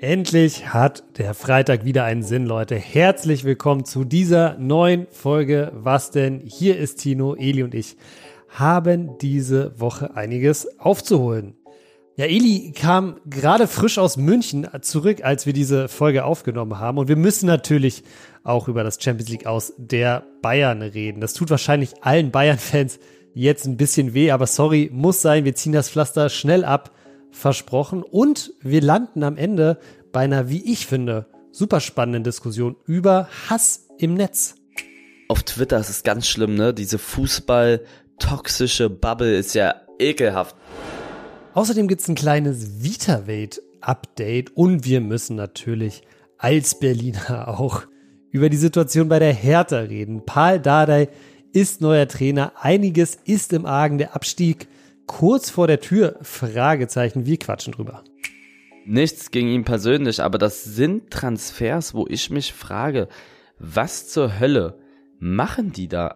Endlich hat der Freitag wieder einen Sinn, Leute. Herzlich willkommen zu dieser neuen Folge. Was denn? Hier ist Tino, Eli und ich haben diese Woche einiges aufzuholen. Ja, Eli kam gerade frisch aus München zurück, als wir diese Folge aufgenommen haben. Und wir müssen natürlich auch über das Champions League aus der Bayern reden. Das tut wahrscheinlich allen Bayern-Fans jetzt ein bisschen weh, aber sorry, muss sein. Wir ziehen das Pflaster schnell ab versprochen. Und wir landen am Ende bei einer, wie ich finde, super spannenden Diskussion über Hass im Netz. Auf Twitter ist es ganz schlimm, ne? Diese Fußball-toxische Bubble ist ja ekelhaft. Außerdem gibt es ein kleines Vitavate-Update und wir müssen natürlich als Berliner auch über die Situation bei der Hertha reden. Paul Dardai ist neuer Trainer, einiges ist im Argen, der Abstieg kurz vor der Tür? Fragezeichen. Wir quatschen drüber. Nichts gegen ihn persönlich, aber das sind Transfers, wo ich mich frage, was zur Hölle machen die da?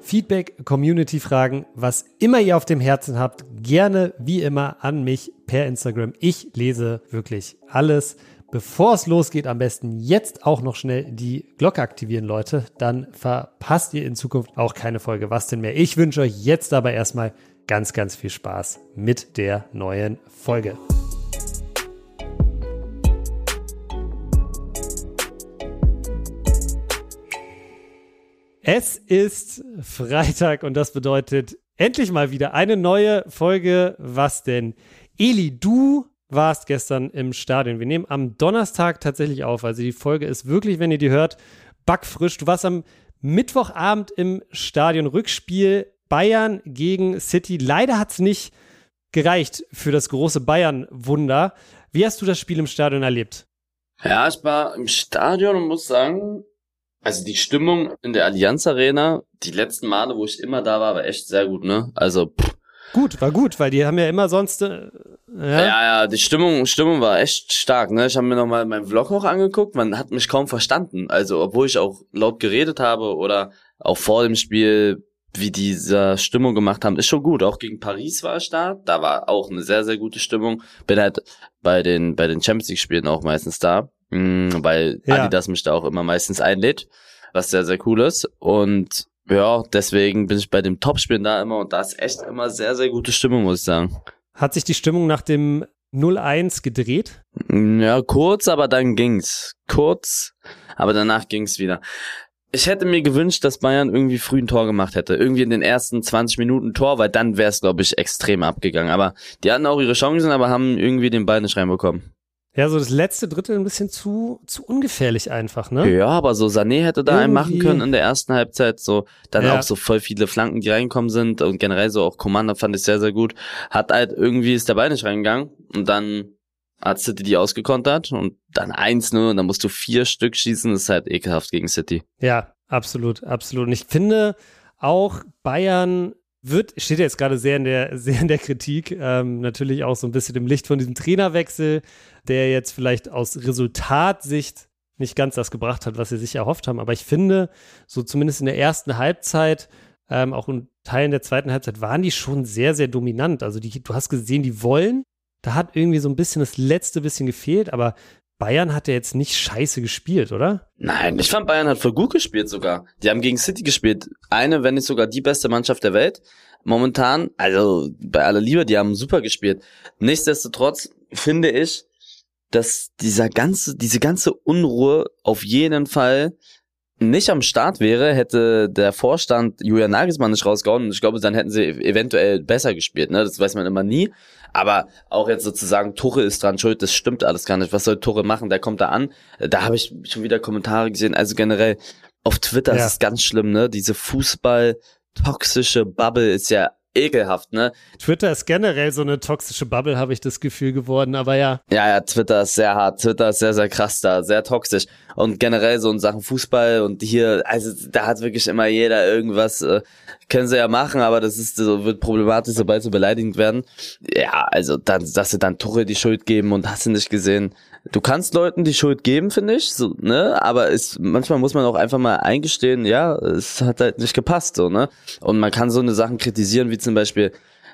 Feedback, Community-Fragen, was immer ihr auf dem Herzen habt, gerne wie immer an mich per Instagram. Ich lese wirklich alles. Bevor es losgeht, am besten jetzt auch noch schnell die Glocke aktivieren, Leute. Dann verpasst ihr in Zukunft auch keine Folge. Was denn mehr? Ich wünsche euch jetzt aber erstmal ganz, ganz viel Spaß mit der neuen Folge. Es ist Freitag und das bedeutet endlich mal wieder eine neue Folge. Was denn? Eli, du warst gestern im Stadion. Wir nehmen am Donnerstag tatsächlich auf. Also die Folge ist wirklich, wenn ihr die hört, backfrisch. Du warst am Mittwochabend im Stadion Rückspiel Bayern gegen City. Leider hat es nicht gereicht für das große Bayern-Wunder. Wie hast du das Spiel im Stadion erlebt? Ja, ich war im Stadion und muss sagen, also die Stimmung in der Allianz Arena, die letzten Male, wo ich immer da war, war echt sehr gut, ne? Also pff. gut, war gut, weil die haben ja immer sonst äh, ja. ja, ja, die Stimmung, Stimmung war echt stark, ne? Ich habe mir nochmal meinen Vlog noch angeguckt, man hat mich kaum verstanden. Also, obwohl ich auch laut geredet habe oder auch vor dem Spiel wie diese Stimmung gemacht haben, ist schon gut. Auch gegen Paris war ich da. Da war auch eine sehr, sehr gute Stimmung. Bin halt bei den, bei den Champions League Spielen auch meistens da, mm, weil ja. Adidas mich da auch immer meistens einlädt, was sehr, sehr cool ist. Und ja, deswegen bin ich bei dem Topspielen da immer und da ist echt immer sehr, sehr gute Stimmung, muss ich sagen. Hat sich die Stimmung nach dem 0-1 gedreht? Mm, ja, kurz, aber dann ging's. Kurz, aber danach ging's wieder ich hätte mir gewünscht, dass Bayern irgendwie früh ein Tor gemacht hätte. Irgendwie in den ersten 20 Minuten Tor, weil dann wäre es, glaube ich, extrem abgegangen. Aber die hatten auch ihre Chancen, aber haben irgendwie den Ball nicht reinbekommen. Ja, so das letzte Drittel ein bisschen zu, zu ungefährlich einfach, ne? Ja, aber so Sané hätte da Irgendwie. einen machen können in der ersten Halbzeit, so, dann ja. auch so voll viele Flanken, die reinkommen sind und generell so auch Commander fand ich sehr, sehr gut. Hat halt irgendwie ist der Ball nicht reingegangen und dann hat City die ausgekontert und dann eins nur und dann musst du vier Stück schießen, das ist halt ekelhaft gegen City. Ja, absolut, absolut. Und ich finde auch Bayern wird, steht jetzt gerade sehr in der, sehr in der Kritik, ähm, natürlich auch so ein bisschen im Licht von diesem Trainerwechsel, der jetzt vielleicht aus Resultatsicht nicht ganz das gebracht hat, was sie sich erhofft haben. Aber ich finde, so zumindest in der ersten Halbzeit, ähm, auch in Teilen der zweiten Halbzeit, waren die schon sehr, sehr dominant. Also die, du hast gesehen, die wollen, da hat irgendwie so ein bisschen das letzte bisschen gefehlt, aber Bayern hat ja jetzt nicht scheiße gespielt, oder? Nein, ich fand Bayern hat voll gut gespielt sogar. Die haben gegen City gespielt. Eine, wenn nicht sogar die beste Mannschaft der Welt. Momentan, also bei aller Liebe, die haben super gespielt. Nichtsdestotrotz finde ich, dass dieser ganze, diese ganze Unruhe auf jeden Fall nicht am Start wäre, hätte der Vorstand Julian Nagelsmann nicht rausgehauen und ich glaube, dann hätten sie eventuell besser gespielt. Ne? Das weiß man immer nie. Aber auch jetzt sozusagen, Tuchel ist dran schuld, das stimmt alles gar nicht. Was soll Tuchel machen? Der kommt da an. Da habe ich schon wieder Kommentare gesehen. Also generell auf Twitter ja. ist es ganz schlimm, ne? Diese Fußball-toxische Bubble ist ja ekelhaft, ne? Twitter ist generell so eine toxische Bubble, habe ich das Gefühl geworden, aber ja. Ja, ja, Twitter ist sehr hart. Twitter ist sehr, sehr krass da, sehr toxisch. Und generell so in Sachen Fußball und hier, also da hat wirklich immer jeder irgendwas, äh, können sie ja machen, aber das ist so, wird problematisch, sobald sie beleidigt werden. Ja, also dann, dass sie dann Tuchel die Schuld geben und hast du nicht gesehen. Du kannst Leuten die Schuld geben, finde ich, so, ne? Aber es, manchmal muss man auch einfach mal eingestehen, ja, es hat halt nicht gepasst, so, ne? Und man kann so eine Sachen kritisieren, wie zum Beispiel,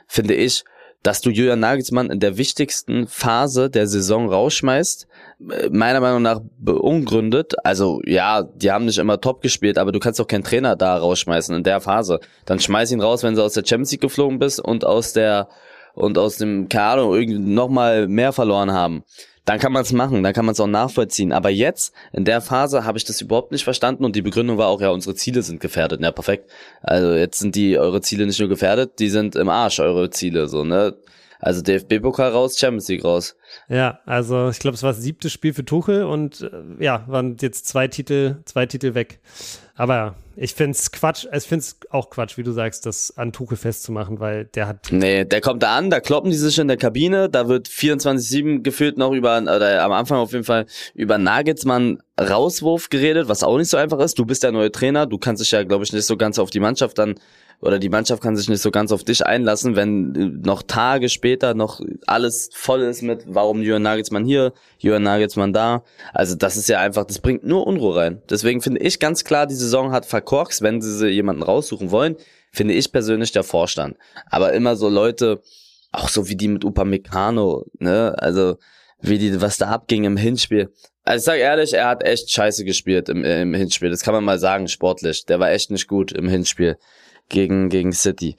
finde ich, dass du Julian Nagelsmann in der wichtigsten Phase der Saison rausschmeißt, äh, meiner Meinung nach beungründet. Also ja, die haben nicht immer top gespielt, aber du kannst doch keinen Trainer da rausschmeißen in der Phase. Dann schmeiß ihn raus, wenn du aus der Champions League geflogen bist und aus der und aus dem, keine Ahnung, nochmal mehr verloren haben dann kann man es machen, dann kann man es auch nachvollziehen. Aber jetzt, in der Phase, habe ich das überhaupt nicht verstanden und die Begründung war auch, ja, unsere Ziele sind gefährdet. Ja, perfekt. Also jetzt sind die eure Ziele nicht nur gefährdet, die sind im Arsch, eure Ziele, so, ne? Also DFB-Pokal raus, Champions League raus. Ja, also ich glaube, es war das siebte Spiel für Tuchel und äh, ja, waren jetzt zwei Titel, zwei Titel weg. Aber ich finde es Quatsch, ich finde es auch Quatsch, wie du sagst, das an Tuchel festzumachen, weil der hat. Nee, der kommt da an, da kloppen die sich in der Kabine, da wird 24-7 gefühlt noch über, oder am Anfang auf jeden Fall über Nagelsmann Rauswurf geredet, was auch nicht so einfach ist. Du bist der neue Trainer, du kannst dich ja, glaube ich, nicht so ganz auf die Mannschaft dann oder die Mannschaft kann sich nicht so ganz auf dich einlassen, wenn noch Tage später noch alles voll ist mit, warum Jürgen Nagelsmann hier, Jürgen Nagelsmann da. Also das ist ja einfach, das bringt nur Unruhe rein. Deswegen finde ich ganz klar, die Saison hat verkorkst, wenn sie jemanden raussuchen wollen, finde ich persönlich der Vorstand. Aber immer so Leute, auch so wie die mit Upamecano, ne, also wie die, was da abging im Hinspiel. Also ich sag ehrlich, er hat echt scheiße gespielt im, im Hinspiel. Das kann man mal sagen, sportlich. Der war echt nicht gut im Hinspiel gegen, gegen City.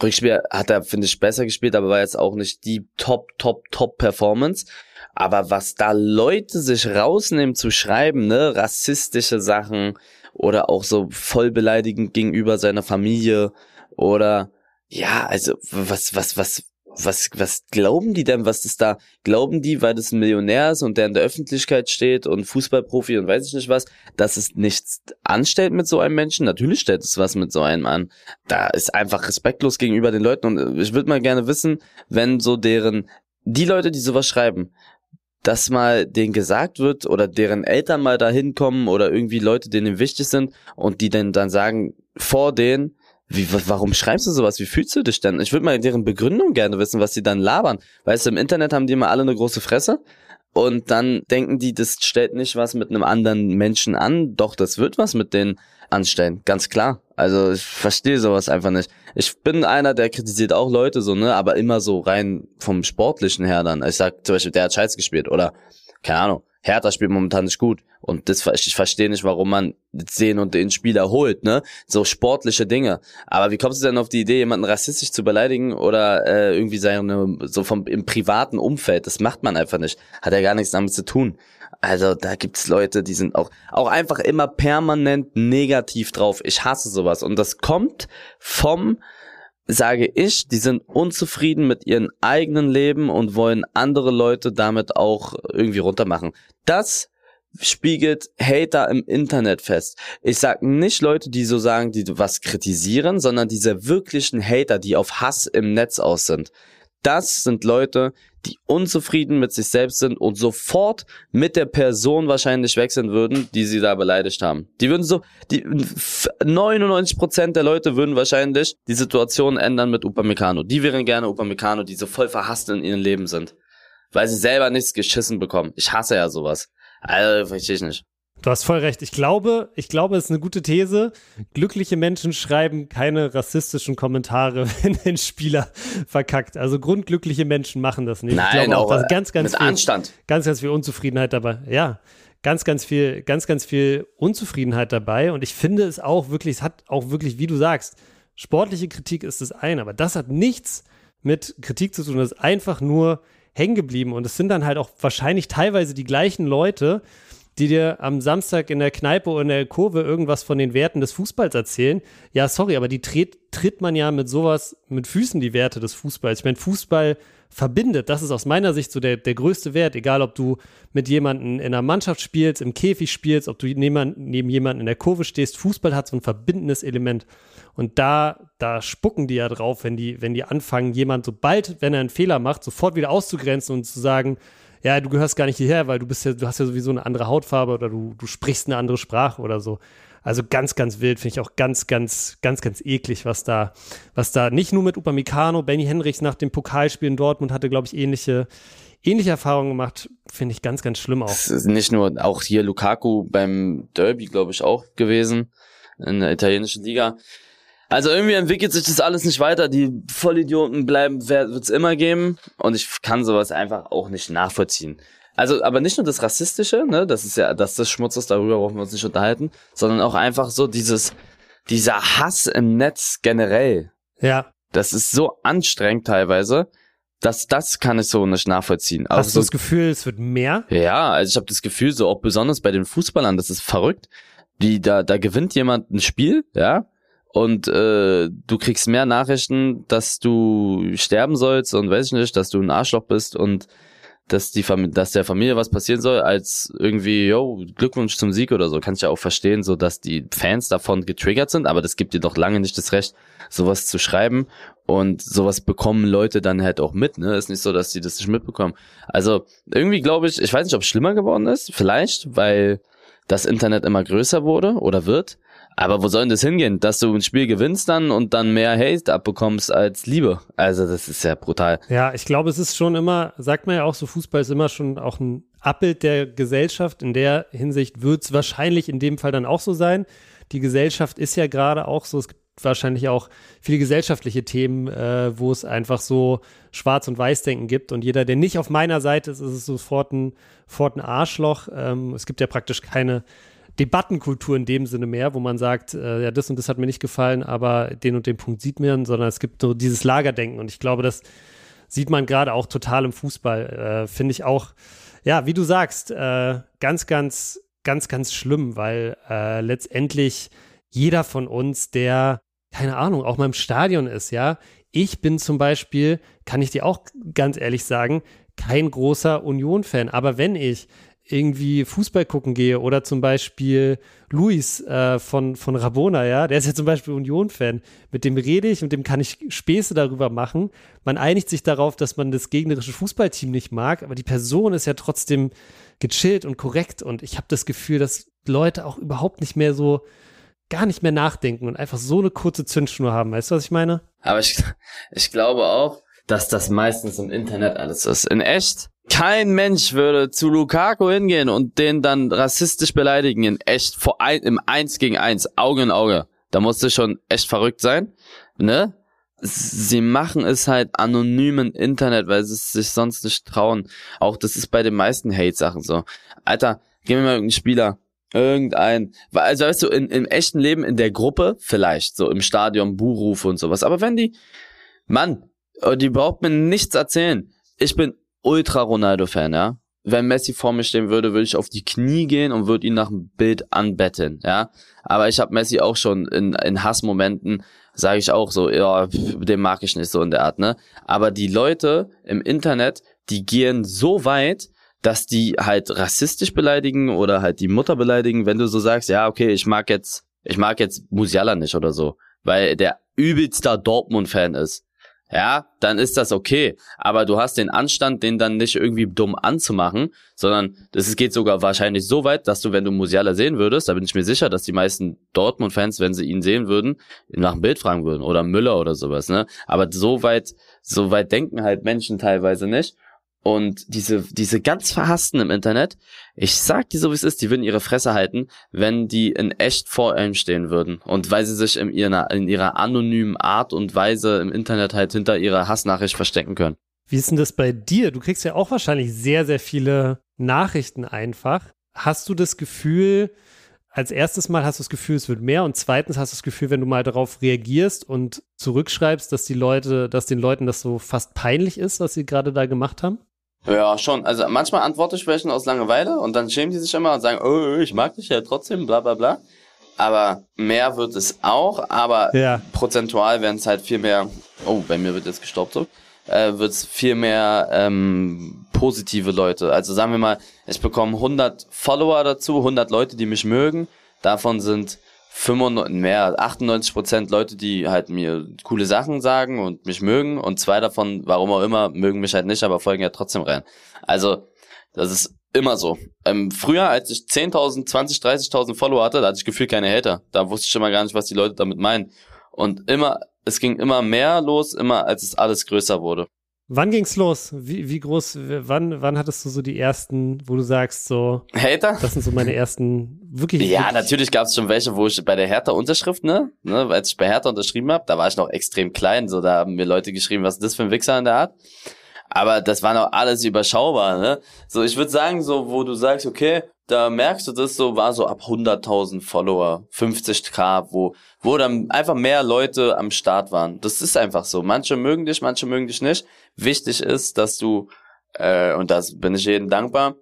Rückspiel hat er, finde ich, besser gespielt, aber war jetzt auch nicht die Top, Top, Top Performance. Aber was da Leute sich rausnehmen zu schreiben, ne, rassistische Sachen oder auch so voll beleidigend gegenüber seiner Familie oder ja, also was, was, was, was, was glauben die denn, was das da, glauben die, weil das ein Millionär ist und der in der Öffentlichkeit steht und Fußballprofi und weiß ich nicht was, dass es nichts anstellt mit so einem Menschen? Natürlich stellt es was mit so einem an. Da ist einfach respektlos gegenüber den Leuten und ich würde mal gerne wissen, wenn so deren, die Leute, die sowas schreiben, dass mal denen gesagt wird oder deren Eltern mal da hinkommen oder irgendwie Leute, denen wichtig sind und die dann dann sagen vor denen, wie, warum schreibst du sowas? Wie fühlst du dich denn? Ich würde mal deren Begründung gerne wissen, was sie dann labern. Weißt du, im Internet haben die immer alle eine große Fresse und dann denken die, das stellt nicht was mit einem anderen Menschen an. Doch, das wird was mit denen anstellen. Ganz klar. Also ich verstehe sowas einfach nicht. Ich bin einer, der kritisiert auch Leute so, ne, aber immer so rein vom Sportlichen her dann. Ich sag zum Beispiel, der hat Scheiß gespielt oder keine Ahnung. Hertha spielt momentan nicht gut. Und das, ich verstehe nicht, warum man den und den Spieler holt, ne? So sportliche Dinge. Aber wie kommst du denn auf die Idee, jemanden rassistisch zu beleidigen oder äh, irgendwie seine, so vom im privaten Umfeld? Das macht man einfach nicht. Hat ja gar nichts damit zu tun. Also da gibt's Leute, die sind auch, auch einfach immer permanent negativ drauf. Ich hasse sowas. Und das kommt vom sage ich, die sind unzufrieden mit ihrem eigenen Leben und wollen andere Leute damit auch irgendwie runtermachen. Das spiegelt Hater im Internet fest. Ich sag nicht Leute, die so sagen, die was kritisieren, sondern diese wirklichen Hater, die auf Hass im Netz aus sind. Das sind Leute, die unzufrieden mit sich selbst sind und sofort mit der Person wahrscheinlich wechseln würden, die sie da beleidigt haben. Die würden so, die 99% der Leute würden wahrscheinlich die Situation ändern mit Upamecano. Die wären gerne Upamecano, die so voll verhasst in ihrem Leben sind. Weil sie selber nichts geschissen bekommen. Ich hasse ja sowas. Also, verstehe ich nicht. Du hast voll recht. Ich glaube, ich glaube, es ist eine gute These. Glückliche Menschen schreiben keine rassistischen Kommentare, wenn ein Spieler verkackt. Also grundglückliche Menschen machen das nicht. Nein, ich glaube auch, dass ganz, ganz mit viel, Anstand. ganz, ganz viel Unzufriedenheit dabei. Ja, ganz, ganz viel, ganz, ganz viel Unzufriedenheit dabei. Und ich finde es auch wirklich, es hat auch wirklich, wie du sagst, sportliche Kritik ist das eine, aber das hat nichts mit Kritik zu tun. Das ist einfach nur hängen geblieben. Und es sind dann halt auch wahrscheinlich teilweise die gleichen Leute, die dir am Samstag in der Kneipe oder in der Kurve irgendwas von den Werten des Fußballs erzählen. Ja, sorry, aber die tritt, tritt man ja mit sowas mit Füßen die Werte des Fußballs. Ich meine, Fußball verbindet. Das ist aus meiner Sicht so der, der größte Wert. Egal, ob du mit jemandem in einer Mannschaft spielst, im Käfig spielst, ob du neben, neben jemandem in der Kurve stehst. Fußball hat so ein verbindendes Element. Und da, da spucken die ja drauf, wenn die, wenn die anfangen, jemand sobald, wenn er einen Fehler macht, sofort wieder auszugrenzen und zu sagen, ja, du gehörst gar nicht hierher, weil du bist ja, du hast ja sowieso eine andere Hautfarbe oder du, du sprichst eine andere Sprache oder so. Also ganz, ganz wild, finde ich auch ganz, ganz, ganz, ganz eklig, was da, was da nicht nur mit Upamecano, Benny Henrichs nach dem Pokalspiel in Dortmund hatte, glaube ich, ähnliche, ähnliche Erfahrungen gemacht, finde ich ganz, ganz schlimm auch. Nicht nur, auch hier Lukaku beim Derby, glaube ich, auch gewesen, in der italienischen Liga. Also irgendwie entwickelt sich das alles nicht weiter. Die Vollidioten bleiben, wird's immer geben. Und ich kann sowas einfach auch nicht nachvollziehen. Also, aber nicht nur das Rassistische, ne, das ist ja, dass das Schmutz ist, darüber brauchen wir uns nicht unterhalten, sondern auch einfach so dieses, dieser Hass im Netz generell. Ja. Das ist so anstrengend teilweise. dass das kann ich so nicht nachvollziehen. Hast also, du das Gefühl, es wird mehr? Ja, also ich habe das Gefühl, so auch besonders bei den Fußballern, das ist verrückt. Die, da, da gewinnt jemand ein Spiel, ja, und äh, du kriegst mehr Nachrichten, dass du sterben sollst und weiß ich nicht, dass du ein Arschloch bist und dass die Familie, dass der Familie was passieren soll, als irgendwie, yo, Glückwunsch zum Sieg oder so. Kann ich ja auch verstehen, so dass die Fans davon getriggert sind, aber das gibt dir doch lange nicht das Recht, sowas zu schreiben. Und sowas bekommen Leute dann halt auch mit, ne? Ist nicht so, dass die das nicht mitbekommen. Also irgendwie glaube ich, ich weiß nicht, ob es schlimmer geworden ist, vielleicht, weil das Internet immer größer wurde oder wird. Aber wo soll denn das hingehen? Dass du ein Spiel gewinnst dann und dann mehr Hate abbekommst als Liebe. Also das ist ja brutal. Ja, ich glaube, es ist schon immer, sagt man ja auch so, Fußball ist immer schon auch ein Abbild der Gesellschaft. In der Hinsicht wird es wahrscheinlich in dem Fall dann auch so sein. Die Gesellschaft ist ja gerade auch so, es gibt wahrscheinlich auch viele gesellschaftliche Themen, äh, wo es einfach so Schwarz- und Weiß-Denken gibt. Und jeder, der nicht auf meiner Seite ist, ist es sofort ein, sofort ein Arschloch. Ähm, es gibt ja praktisch keine Debattenkultur in dem Sinne mehr, wo man sagt, äh, ja, das und das hat mir nicht gefallen, aber den und den Punkt sieht man, sondern es gibt so dieses Lagerdenken. Und ich glaube, das sieht man gerade auch total im Fußball. Äh, Finde ich auch, ja, wie du sagst, äh, ganz, ganz, ganz, ganz schlimm, weil äh, letztendlich jeder von uns, der, keine Ahnung, auch mal im Stadion ist, ja. Ich bin zum Beispiel, kann ich dir auch ganz ehrlich sagen, kein großer Union-Fan. Aber wenn ich irgendwie Fußball gucken gehe oder zum Beispiel Luis äh, von, von Rabona, ja, der ist ja zum Beispiel Union-Fan, mit dem rede ich und dem kann ich Späße darüber machen. Man einigt sich darauf, dass man das gegnerische Fußballteam nicht mag, aber die Person ist ja trotzdem gechillt und korrekt und ich habe das Gefühl, dass Leute auch überhaupt nicht mehr so gar nicht mehr nachdenken und einfach so eine kurze Zündschnur haben. Weißt du, was ich meine? Aber ich, ich glaube auch, dass das meistens im Internet alles ist. In echt kein Mensch würde zu Lukaku hingehen und den dann rassistisch beleidigen in echt vor ein, im Eins gegen Eins, Auge in Auge. Da musste schon echt verrückt sein, ne? Sie machen es halt anonym im Internet, weil sie es sich sonst nicht trauen. Auch das ist bei den meisten Hate-Sachen so. Alter, gib mir mal irgendeinen Spieler. Irgendein. Also weißt du, in, im echten Leben, in der Gruppe, vielleicht, so im Stadion, Buhrufe und sowas. Aber wenn die, Mann, die braucht mir nichts erzählen. Ich bin ultra Ronaldo-Fan, ja. Wenn Messi vor mir stehen würde, würde ich auf die Knie gehen und würde ihn nach dem Bild anbetteln, ja. Aber ich habe Messi auch schon in, in Hassmomenten, sage ich auch so, ja, den mag ich nicht so in der Art, ne. Aber die Leute im Internet, die gehen so weit, dass die halt rassistisch beleidigen oder halt die Mutter beleidigen, wenn du so sagst, ja, okay, ich mag jetzt, ich mag jetzt Musiala nicht oder so, weil der übelster Dortmund-Fan ist ja, dann ist das okay. Aber du hast den Anstand, den dann nicht irgendwie dumm anzumachen, sondern das geht sogar wahrscheinlich so weit, dass du, wenn du Musiala sehen würdest, da bin ich mir sicher, dass die meisten Dortmund-Fans, wenn sie ihn sehen würden, nach dem Bild fragen würden oder Müller oder sowas, ne? Aber so weit, so weit denken halt Menschen teilweise nicht. Und diese, diese ganz Verhassten im Internet, ich sag dir so wie es ist, die würden ihre Fresse halten, wenn die in echt vor einem stehen würden. Und weil sie sich in ihrer, in ihrer anonymen Art und Weise im Internet halt hinter ihrer Hassnachricht verstecken können. Wie ist denn das bei dir? Du kriegst ja auch wahrscheinlich sehr, sehr viele Nachrichten einfach. Hast du das Gefühl, als erstes Mal hast du das Gefühl, es wird mehr und zweitens hast du das Gefühl, wenn du mal darauf reagierst und zurückschreibst, dass die Leute, dass den Leuten das so fast peinlich ist, was sie gerade da gemacht haben? Ja, schon. Also manchmal antworte ich welchen aus Langeweile und dann schämen die sich immer und sagen, oh, ich mag dich ja trotzdem, bla bla bla. Aber mehr wird es auch, aber ja. prozentual werden es halt viel mehr, oh, bei mir wird jetzt gestaubt so, äh, wird es viel mehr ähm, positive Leute. Also sagen wir mal, ich bekomme 100 Follower dazu, 100 Leute, die mich mögen. Davon sind 95, mehr, 98 Prozent Leute, die halt mir coole Sachen sagen und mich mögen und zwei davon, warum auch immer, mögen mich halt nicht, aber folgen ja trotzdem rein. Also, das ist immer so. Ähm, früher, als ich 10.000, 20, 30.000 Follower hatte, da hatte ich gefühlt keine Hater. Da wusste ich mal gar nicht, was die Leute damit meinen. Und immer, es ging immer mehr los, immer als es alles größer wurde. Wann ging's los? Wie, wie groß, wann, wann hattest du so die ersten, wo du sagst, so. Hater? Das sind so meine ersten, wirklich. Ja, wirklich, natürlich gab es schon welche, wo ich bei der Hertha-Unterschrift, ne, ne, als ich bei Hertha unterschrieben habe, da war ich noch extrem klein, so, da haben mir Leute geschrieben, was ist das für ein Wichser in der Art? Aber das war noch alles überschaubar, ne? So, ich würde sagen, so, wo du sagst, okay, da merkst du das so, war so ab 100.000 Follower, 50k, wo, wo dann einfach mehr Leute am Start waren. Das ist einfach so. Manche mögen dich, manche mögen dich nicht. Wichtig ist, dass du, äh, und das bin ich jedem dankbar,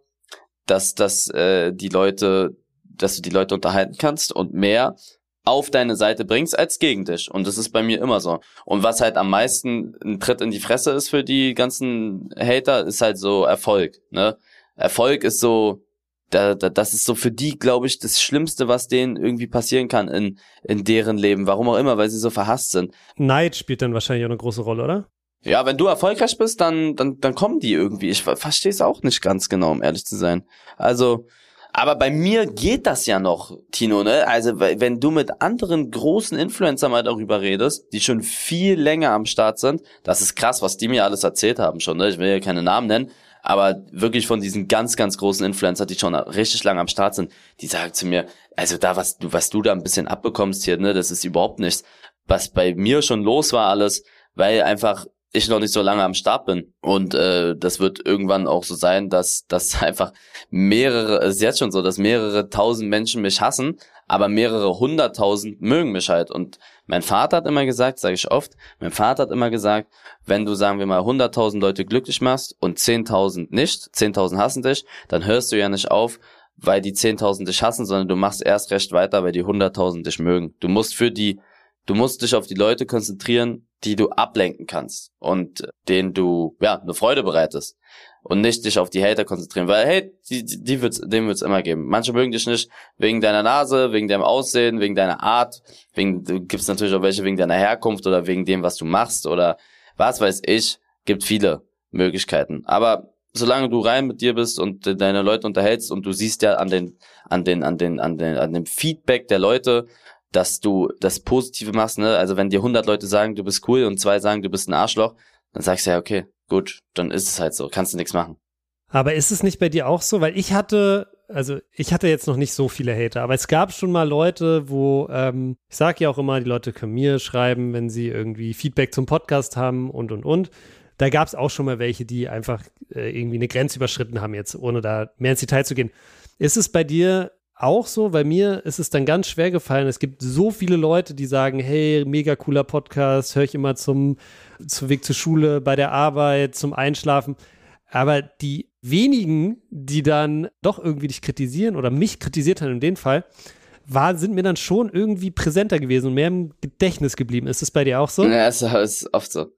dass, dass äh, die Leute, dass du die Leute unterhalten kannst und mehr auf deine Seite bringst als gegen dich. Und das ist bei mir immer so. Und was halt am meisten ein Tritt in die Fresse ist für die ganzen Hater, ist halt so Erfolg. Ne? Erfolg ist so, da, da, das ist so für die, glaube ich, das Schlimmste, was denen irgendwie passieren kann in, in deren Leben. Warum auch immer, weil sie so verhasst sind. Neid spielt dann wahrscheinlich auch eine große Rolle, oder? Ja, wenn du erfolgreich bist, dann, dann, dann kommen die irgendwie. Ich verstehe es auch nicht ganz genau, um ehrlich zu sein. Also, aber bei mir geht das ja noch, Tino, ne? Also, wenn du mit anderen großen Influencern mal darüber redest, die schon viel länger am Start sind, das ist krass, was die mir alles erzählt haben schon, ne? Ich will ja keine Namen nennen, aber wirklich von diesen ganz, ganz großen Influencern, die schon richtig lange am Start sind, die sagen zu mir, also da, was du, was du da ein bisschen abbekommst hier, ne, das ist überhaupt nichts. Was bei mir schon los war alles, weil einfach ich noch nicht so lange am Start bin. Und äh, das wird irgendwann auch so sein, dass, dass einfach mehrere, es ist jetzt schon so, dass mehrere tausend Menschen mich hassen, aber mehrere hunderttausend mögen mich halt. Und mein Vater hat immer gesagt, sage ich oft, mein Vater hat immer gesagt, wenn du, sagen wir mal, hunderttausend Leute glücklich machst und zehntausend nicht, zehntausend hassen dich, dann hörst du ja nicht auf, weil die zehntausend dich hassen, sondern du machst erst recht weiter, weil die hunderttausend dich mögen. Du musst für die, du musst dich auf die Leute konzentrieren, die du ablenken kannst und denen du ja eine Freude bereitest und nicht dich auf die Hater konzentrieren, weil hey, die, die wird's, dem wird's immer geben. Manche mögen dich nicht wegen deiner Nase, wegen deinem Aussehen, wegen deiner Art, wegen gibt's natürlich auch welche wegen deiner Herkunft oder wegen dem, was du machst oder was weiß ich, gibt viele Möglichkeiten. Aber solange du rein mit dir bist und deine Leute unterhältst und du siehst ja an den an den an den an den an dem Feedback der Leute, dass du das Positive machst, ne? Also wenn dir 100 Leute sagen, du bist cool und zwei sagen, du bist ein Arschloch, dann sagst du ja, okay, gut, dann ist es halt so, kannst du nichts machen. Aber ist es nicht bei dir auch so? Weil ich hatte, also ich hatte jetzt noch nicht so viele Hater, aber es gab schon mal Leute, wo, ähm, ich sage ja auch immer, die Leute können mir schreiben, wenn sie irgendwie Feedback zum Podcast haben und und und. Da gab es auch schon mal welche, die einfach äh, irgendwie eine Grenze überschritten haben, jetzt ohne da mehr ins Detail zu gehen. Ist es bei dir auch so, weil mir ist es dann ganz schwer gefallen. Es gibt so viele Leute, die sagen, hey, mega cooler Podcast, höre ich immer zum, zum Weg zur Schule, bei der Arbeit, zum Einschlafen. Aber die wenigen, die dann doch irgendwie dich kritisieren oder mich kritisiert haben in dem Fall, war, sind mir dann schon irgendwie präsenter gewesen und mehr im Gedächtnis geblieben. Ist es bei dir auch so? Ja, es ist oft so.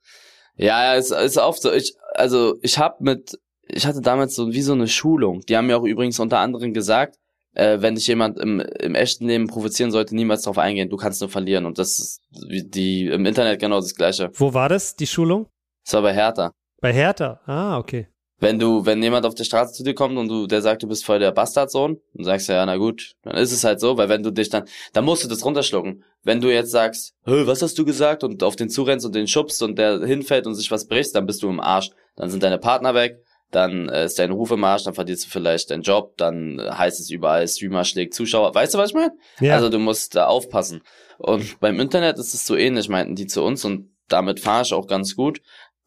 Ja, es ist oft so. Ich, also ich habe mit, ich hatte damals so wie so eine Schulung. Die haben mir auch übrigens unter anderem gesagt, äh, wenn dich jemand im, im echten Leben provozieren sollte, niemals darauf eingehen. Du kannst nur verlieren. Und das ist wie die im Internet genau das Gleiche. Wo war das, die Schulung? Das war bei Hertha. Bei Hertha? Ah, okay. Wenn du, wenn jemand auf der Straße zu dir kommt und du, der sagt, du bist voll der Bastardsohn, dann sagst du ja, na gut, dann ist es halt so, weil wenn du dich dann, dann musst du das runterschlucken. Wenn du jetzt sagst, was hast du gesagt und auf den zurennst und den schubst und der hinfällt und sich was bricht, dann bist du im Arsch. Dann sind deine Partner weg, dann äh, ist dein Ruf im Arsch, dann verlierst du vielleicht deinen Job, dann heißt es überall, Streamer schlägt Zuschauer. Weißt du, was ich meine? Ja. Also du musst da aufpassen. Und beim Internet ist es so ähnlich, meinten die zu uns und damit fahre ich auch ganz gut.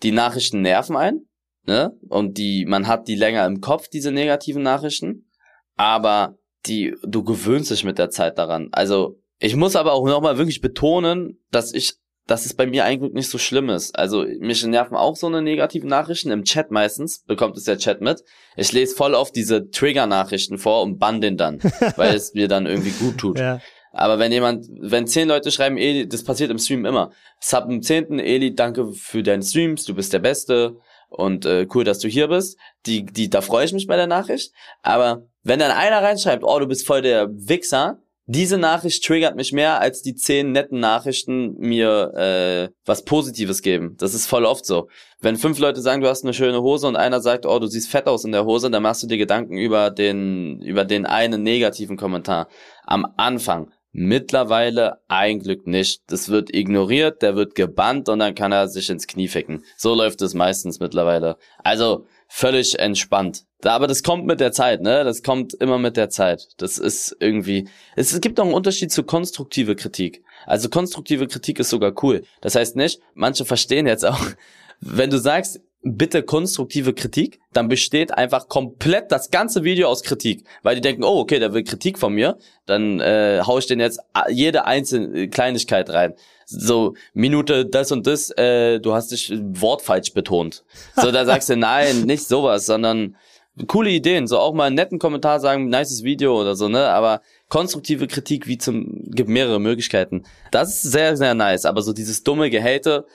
Die Nachrichten nerven ein, ne? Und die, man hat die länger im Kopf, diese negativen Nachrichten, aber die, du gewöhnst dich mit der Zeit daran. Also ich muss aber auch nochmal wirklich betonen, dass ich dass es bei mir eigentlich nicht so schlimm ist. Also mich nerven auch so eine negative Nachrichten im Chat meistens, bekommt es der Chat mit. Ich lese voll oft diese Trigger-Nachrichten vor und bann den dann, weil es mir dann irgendwie gut tut. Ja. Aber wenn jemand, wenn zehn Leute schreiben, Eli, das passiert im Stream immer. Sub im zehnten, Eli, danke für deinen Streams, du bist der Beste und äh, cool, dass du hier bist. Die, die, da freue ich mich bei der Nachricht. Aber wenn dann einer reinschreibt, oh, du bist voll der Wichser, diese Nachricht triggert mich mehr, als die zehn netten Nachrichten mir äh, was Positives geben. Das ist voll oft so. Wenn fünf Leute sagen, du hast eine schöne Hose und einer sagt, oh, du siehst fett aus in der Hose, dann machst du dir Gedanken über den, über den einen negativen Kommentar. Am Anfang, Mittlerweile ein Glück nicht. Das wird ignoriert, der wird gebannt und dann kann er sich ins Knie ficken. So läuft es meistens mittlerweile. Also völlig entspannt. Aber das kommt mit der Zeit, ne? Das kommt immer mit der Zeit. Das ist irgendwie. Es gibt auch einen Unterschied zu konstruktive Kritik. Also konstruktive Kritik ist sogar cool. Das heißt nicht, manche verstehen jetzt auch, wenn du sagst, bitte konstruktive Kritik, dann besteht einfach komplett das ganze Video aus Kritik. Weil die denken, oh, okay, der will Kritik von mir, dann äh, hau ich den jetzt jede einzelne Kleinigkeit rein. So, Minute das und das, äh, du hast dich Wort falsch betont. So, da sagst du, nein, nicht sowas, sondern coole Ideen. So auch mal einen netten Kommentar sagen, nices Video oder so, ne? Aber konstruktive Kritik wie zum, gibt mehrere Möglichkeiten. Das ist sehr, sehr nice. Aber so dieses dumme Gehate,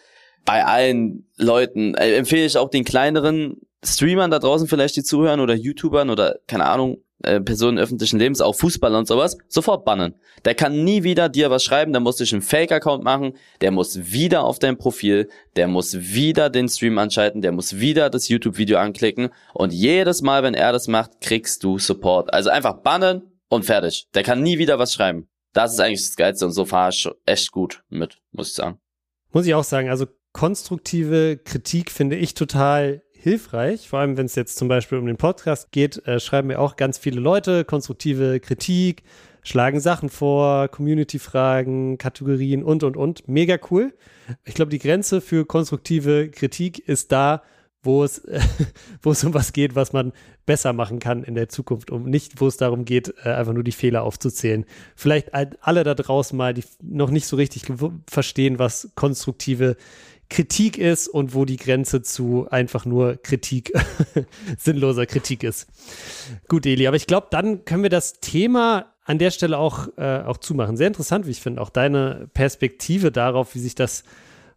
bei allen Leuten. Äh, empfehle ich auch den kleineren Streamern da draußen vielleicht, die zuhören oder YouTubern oder keine Ahnung, äh, Personen öffentlichen Lebens, auch Fußballer und sowas, sofort bannen. Der kann nie wieder dir was schreiben, der muss dich einen Fake-Account machen, der muss wieder auf dein Profil, der muss wieder den Stream anschalten, der muss wieder das YouTube-Video anklicken und jedes Mal, wenn er das macht, kriegst du Support. Also einfach bannen und fertig. Der kann nie wieder was schreiben. Das ist eigentlich das Geilste und so fahre ich echt gut mit, muss ich sagen. Muss ich auch sagen, also konstruktive Kritik finde ich total hilfreich, vor allem wenn es jetzt zum Beispiel um den Podcast geht, äh, schreiben mir auch ganz viele Leute konstruktive Kritik, schlagen Sachen vor, Community-Fragen, Kategorien und, und, und. Mega cool. Ich glaube, die Grenze für konstruktive Kritik ist da, wo es, wo es um was geht, was man besser machen kann in der Zukunft, um nicht, wo es darum geht, äh, einfach nur die Fehler aufzuzählen. Vielleicht alle da draußen mal, die noch nicht so richtig verstehen, was konstruktive Kritik ist und wo die Grenze zu einfach nur Kritik, sinnloser Kritik ist. Gut, Eli, aber ich glaube, dann können wir das Thema an der Stelle auch, äh, auch zumachen. Sehr interessant, wie ich finde, auch deine Perspektive darauf, wie sich das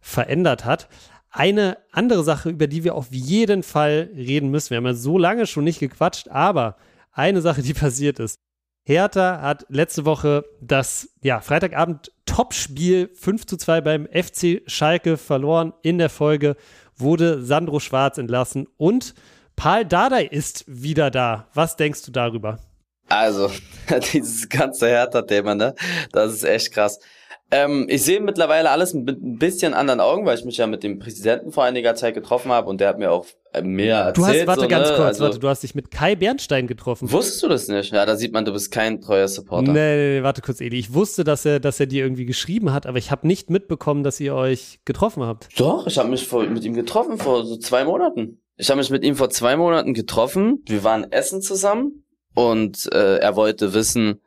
verändert hat. Eine andere Sache, über die wir auf jeden Fall reden müssen. Wir haben ja so lange schon nicht gequatscht, aber eine Sache, die passiert ist. Hertha hat letzte Woche das ja, Freitagabend Topspiel 5 zu 2 beim FC Schalke verloren. In der Folge wurde Sandro Schwarz entlassen und Paul Dardai ist wieder da. Was denkst du darüber? Also, dieses ganze Hertha-Thema, ne? Das ist echt krass. Ähm, ich sehe mittlerweile alles mit ein bisschen anderen Augen, weil ich mich ja mit dem Präsidenten vor einiger Zeit getroffen habe und der hat mir auch mehr erzählt. Du hast, warte so, ganz ne? kurz, also, warte, du hast dich mit Kai Bernstein getroffen. Wusstest du das nicht? Ja, da sieht man, du bist kein treuer Supporter. Nee, nee, nee warte kurz, Edi. Ich wusste, dass er, dass er dir irgendwie geschrieben hat, aber ich habe nicht mitbekommen, dass ihr euch getroffen habt. Doch, ich habe mich vor, mit ihm getroffen vor so zwei Monaten. Ich habe mich mit ihm vor zwei Monaten getroffen. Wir waren essen zusammen und äh, er wollte wissen,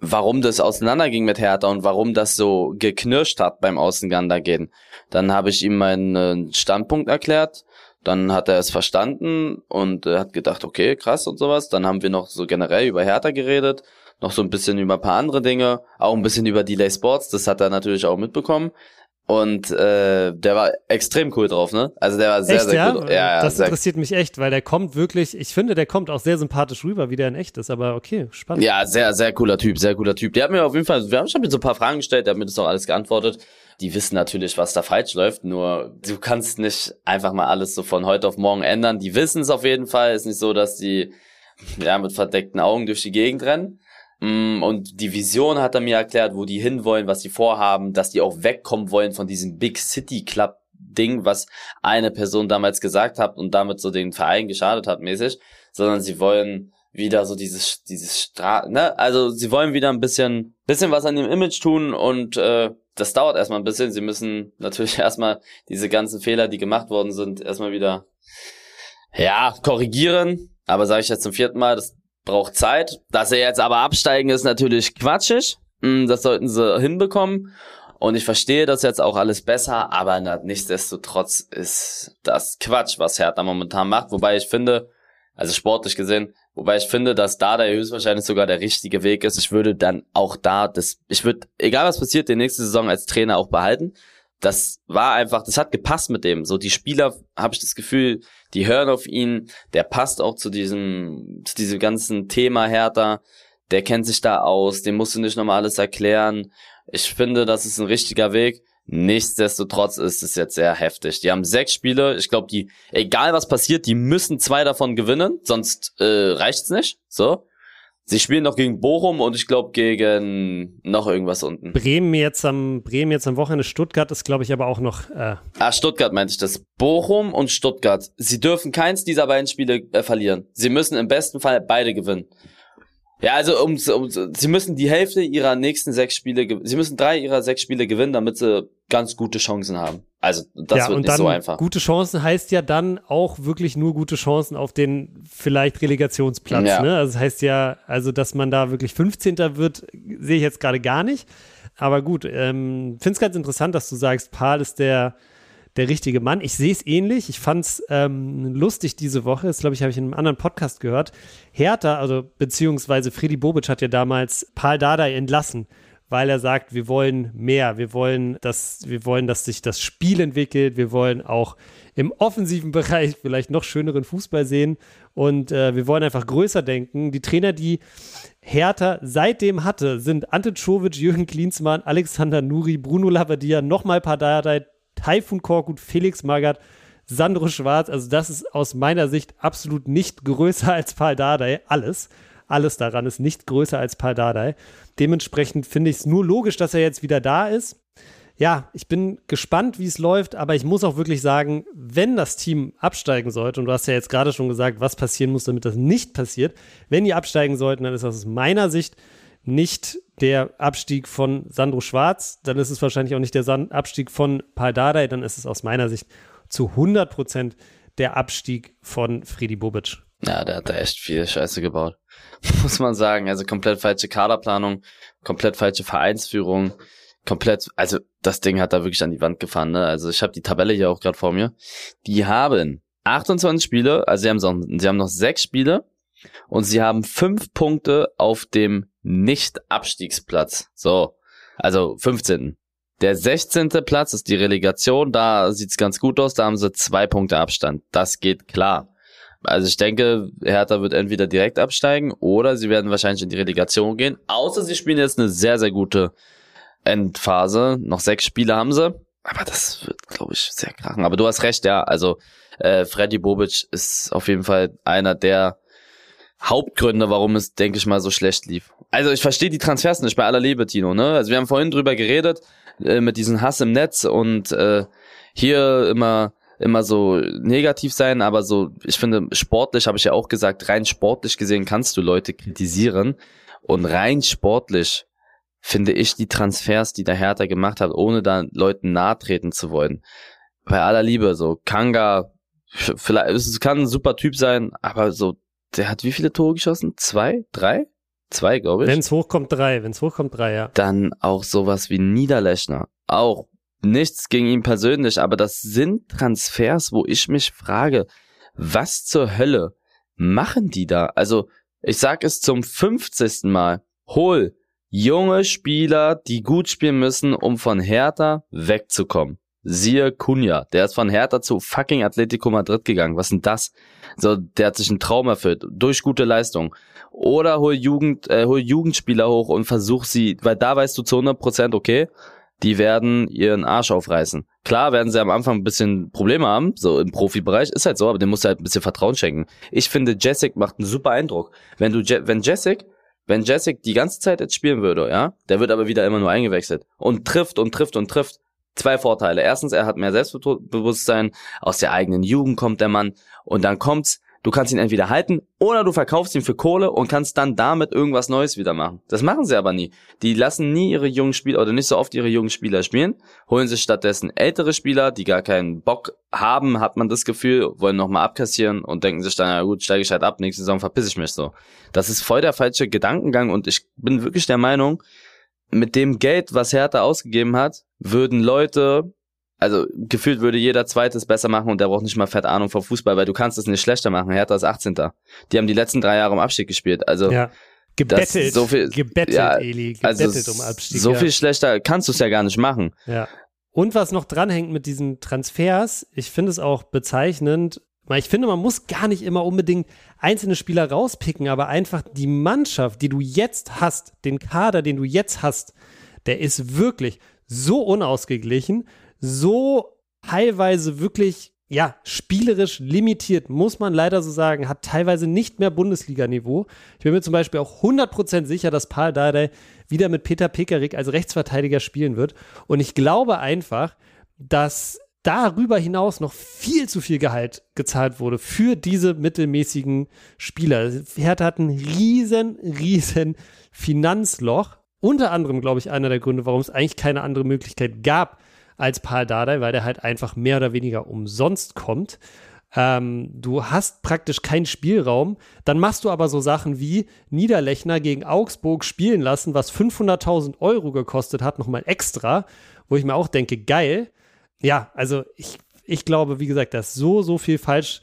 warum das auseinanderging mit Hertha und warum das so geknirscht hat beim Außengehen. Dann habe ich ihm meinen Standpunkt erklärt. Dann hat er es verstanden und äh, hat gedacht, okay, krass und sowas. Dann haben wir noch so generell über Hertha geredet, noch so ein bisschen über ein paar andere Dinge, auch ein bisschen über Delay Sports, das hat er natürlich auch mitbekommen. Und äh, der war extrem cool drauf, ne? Also der war sehr, echt, sehr ja? gut. Ja, ja, das sehr interessiert mich echt, weil der kommt wirklich, ich finde, der kommt auch sehr sympathisch rüber, wie der in echt ist, aber okay, spannend. Ja, sehr, sehr cooler Typ, sehr cooler Typ. Der hat mir auf jeden Fall, wir haben schon mit so ein paar Fragen gestellt, der hat mir das auch alles geantwortet. Die wissen natürlich, was da falsch läuft, nur du kannst nicht einfach mal alles so von heute auf morgen ändern. Die wissen es auf jeden Fall. Ist nicht so, dass die ja mit verdeckten Augen durch die Gegend rennen. Mm, und die Vision hat er mir erklärt, wo die hinwollen, was sie vorhaben, dass die auch wegkommen wollen von diesem Big City Club Ding, was eine Person damals gesagt hat und damit so den Verein geschadet hat mäßig, sondern sie wollen wieder so dieses dieses Stra ne, also sie wollen wieder ein bisschen bisschen was an dem Image tun und äh, das dauert erstmal ein bisschen. Sie müssen natürlich erstmal diese ganzen Fehler, die gemacht worden sind, erstmal wieder ja korrigieren. Aber sage ich jetzt zum vierten Mal, das braucht Zeit. Dass sie jetzt aber absteigen, ist natürlich quatschig. Hm, das sollten sie hinbekommen. Und ich verstehe das jetzt auch alles besser, aber nichtsdestotrotz ist das Quatsch, was Hertha momentan macht. Wobei ich finde, also sportlich gesehen, wobei ich finde, dass da der höchstwahrscheinlich sogar der richtige Weg ist. Ich würde dann auch da, das, ich würde, egal was passiert, die nächste Saison als Trainer auch behalten. Das war einfach, das hat gepasst mit dem. So die Spieler, habe ich das Gefühl, die hören auf ihn, der passt auch zu diesem, zu diesem ganzen Thema Hertha, der kennt sich da aus, dem musst du nicht nochmal alles erklären. Ich finde, das ist ein richtiger Weg. Nichtsdestotrotz ist es jetzt sehr heftig. Die haben sechs Spiele. Ich glaube, die, egal was passiert, die müssen zwei davon gewinnen, sonst äh, reicht's nicht. So. Sie spielen noch gegen Bochum und ich glaube gegen noch irgendwas unten. Bremen jetzt am Bremen jetzt am Wochenende. Stuttgart ist, glaube ich, aber auch noch. Äh ah, Stuttgart meinte ich das. Bochum und Stuttgart. Sie dürfen keins dieser beiden Spiele äh, verlieren. Sie müssen im besten Fall beide gewinnen. Ja, also um, um, sie müssen die Hälfte ihrer nächsten sechs Spiele, sie müssen drei ihrer sechs Spiele gewinnen, damit sie ganz gute Chancen haben. Also das ja, wird nicht so einfach. Gute Chancen heißt ja dann auch wirklich nur gute Chancen auf den vielleicht Relegationsplatz. Ja. Ne? Also das heißt ja, also dass man da wirklich 15. wird, sehe ich jetzt gerade gar nicht. Aber gut, ähm, finde es ganz interessant, dass du sagst, Paul ist der der richtige Mann. Ich sehe es ähnlich. Ich fand es ähm, lustig diese Woche. Das glaube ich, habe ich in einem anderen Podcast gehört. Hertha, also beziehungsweise Freddy Bobic hat ja damals Paul Dardai entlassen, weil er sagt, wir wollen mehr. Wir wollen, dass, wir wollen, dass sich das Spiel entwickelt. Wir wollen auch im offensiven Bereich vielleicht noch schöneren Fußball sehen. Und äh, wir wollen einfach größer denken. Die Trainer, die Hertha seitdem hatte, sind Ante Czovic, Jürgen Klinsmann, Alexander Nuri, Bruno Labbadia, nochmal Pardadei, Taifun Korkut, Felix Magath, Sandro Schwarz. Also das ist aus meiner Sicht absolut nicht größer als Paul Dardai. Alles. Alles daran ist nicht größer als Paul Dardai. Dementsprechend finde ich es nur logisch, dass er jetzt wieder da ist. Ja, ich bin gespannt, wie es läuft, aber ich muss auch wirklich sagen, wenn das Team absteigen sollte, und du hast ja jetzt gerade schon gesagt, was passieren muss, damit das nicht passiert, wenn die absteigen sollten, dann ist das aus meiner Sicht nicht der Abstieg von Sandro Schwarz, dann ist es wahrscheinlich auch nicht der Abstieg von Paldadei, dann ist es aus meiner Sicht zu 100 Prozent der Abstieg von Freddy Bobic. Ja, der hat da echt viel Scheiße gebaut. Muss man sagen. Also komplett falsche Kaderplanung, komplett falsche Vereinsführung, komplett, also das Ding hat da wirklich an die Wand gefahren. Ne? Also ich habe die Tabelle hier auch gerade vor mir. Die haben 28 Spiele, also sie haben, so, sie haben noch sechs Spiele und sie haben fünf Punkte auf dem Nicht-Abstiegsplatz. So, also 15. Der 16. Platz ist die Relegation, da sieht's ganz gut aus, da haben sie zwei Punkte Abstand. Das geht klar. Also ich denke, Hertha wird entweder direkt absteigen oder sie werden wahrscheinlich in die Relegation gehen. Außer sie spielen jetzt eine sehr, sehr gute Endphase. Noch sechs Spiele haben sie. Aber das wird, glaube ich, sehr krachen. Aber du hast recht, ja. Also äh, Freddy Bobic ist auf jeden Fall einer der Hauptgründe, warum es, denke ich mal, so schlecht lief. Also ich verstehe die Transfers nicht bei aller Liebe, Tino. Ne? Also wir haben vorhin drüber geredet äh, mit diesem Hass im Netz und äh, hier immer immer so negativ sein, aber so ich finde sportlich habe ich ja auch gesagt, rein sportlich gesehen kannst du Leute kritisieren und rein sportlich finde ich die Transfers, die der Hertha gemacht hat, ohne da Leuten nahe treten zu wollen. Bei aller Liebe so Kanga vielleicht es kann ein super Typ sein, aber so der hat wie viele Tore geschossen? Zwei? Drei? Zwei, glaube ich. Wenn es hochkommt, drei. Wenn es hochkommt, drei, ja. Dann auch sowas wie Niederlechner. Auch nichts gegen ihn persönlich, aber das sind Transfers, wo ich mich frage, was zur Hölle machen die da? Also, ich sag es zum 50. Mal. Hol junge Spieler, die gut spielen müssen, um von Hertha wegzukommen. Siehe Kunja, der ist von Hertha zu fucking Atletico Madrid gegangen. Was denn das? So, der hat sich einen Traum erfüllt durch gute Leistung. Oder hol Jugend, äh, hol Jugendspieler hoch und versuch sie, weil da weißt du zu 100 Prozent, okay, die werden ihren Arsch aufreißen. Klar werden sie am Anfang ein bisschen Probleme haben, so im Profibereich, ist halt so, aber dem musst du halt ein bisschen Vertrauen schenken. Ich finde, Jessic macht einen super Eindruck. Wenn du, Je wenn Jessic, wenn Jessic die ganze Zeit jetzt spielen würde, ja, der wird aber wieder immer nur eingewechselt und trifft und trifft und trifft zwei Vorteile. Erstens, er hat mehr Selbstbewusstsein, aus der eigenen Jugend kommt der Mann und dann kommt's, du kannst ihn entweder halten oder du verkaufst ihn für Kohle und kannst dann damit irgendwas Neues wieder machen. Das machen sie aber nie. Die lassen nie ihre jungen Spieler oder nicht so oft ihre jungen Spieler spielen, holen sich stattdessen ältere Spieler, die gar keinen Bock haben, hat man das Gefühl, wollen nochmal abkassieren und denken sich dann, ja gut, steige ich halt ab, nächste Saison verpiss ich mich so. Das ist voll der falsche Gedankengang und ich bin wirklich der Meinung, mit dem Geld, was Hertha ausgegeben hat, würden Leute, also gefühlt würde jeder zweites besser machen und der braucht nicht mal fett Ahnung vom Fußball, weil du kannst es nicht schlechter machen. Hertha ist 18. Die haben die letzten drei Jahre um Abstieg gespielt. Also ja. Gebettelt, so viel, gebettelt, ja, Eli, gebettelt also um Abstieg. So ja. viel schlechter kannst du es ja gar nicht machen. Ja. Und was noch dranhängt mit diesen Transfers, ich finde es auch bezeichnend, weil ich finde, man muss gar nicht immer unbedingt einzelne Spieler rauspicken, aber einfach die Mannschaft, die du jetzt hast, den Kader, den du jetzt hast, der ist wirklich so unausgeglichen, so teilweise wirklich ja, spielerisch limitiert, muss man leider so sagen, hat teilweise nicht mehr Bundesliga-Niveau. Ich bin mir zum Beispiel auch 100% sicher, dass Paul Dardai wieder mit Peter Pekarik als Rechtsverteidiger spielen wird. Und ich glaube einfach, dass darüber hinaus noch viel zu viel Gehalt gezahlt wurde für diese mittelmäßigen Spieler. Hertha hat ein riesen, riesen Finanzloch. Unter anderem, glaube ich, einer der Gründe, warum es eigentlich keine andere Möglichkeit gab als Paul Dardai, weil der halt einfach mehr oder weniger umsonst kommt. Ähm, du hast praktisch keinen Spielraum. Dann machst du aber so Sachen wie Niederlechner gegen Augsburg spielen lassen, was 500.000 Euro gekostet hat, nochmal extra, wo ich mir auch denke, geil ja, also ich, ich glaube, wie gesagt, da ist so, so viel falsch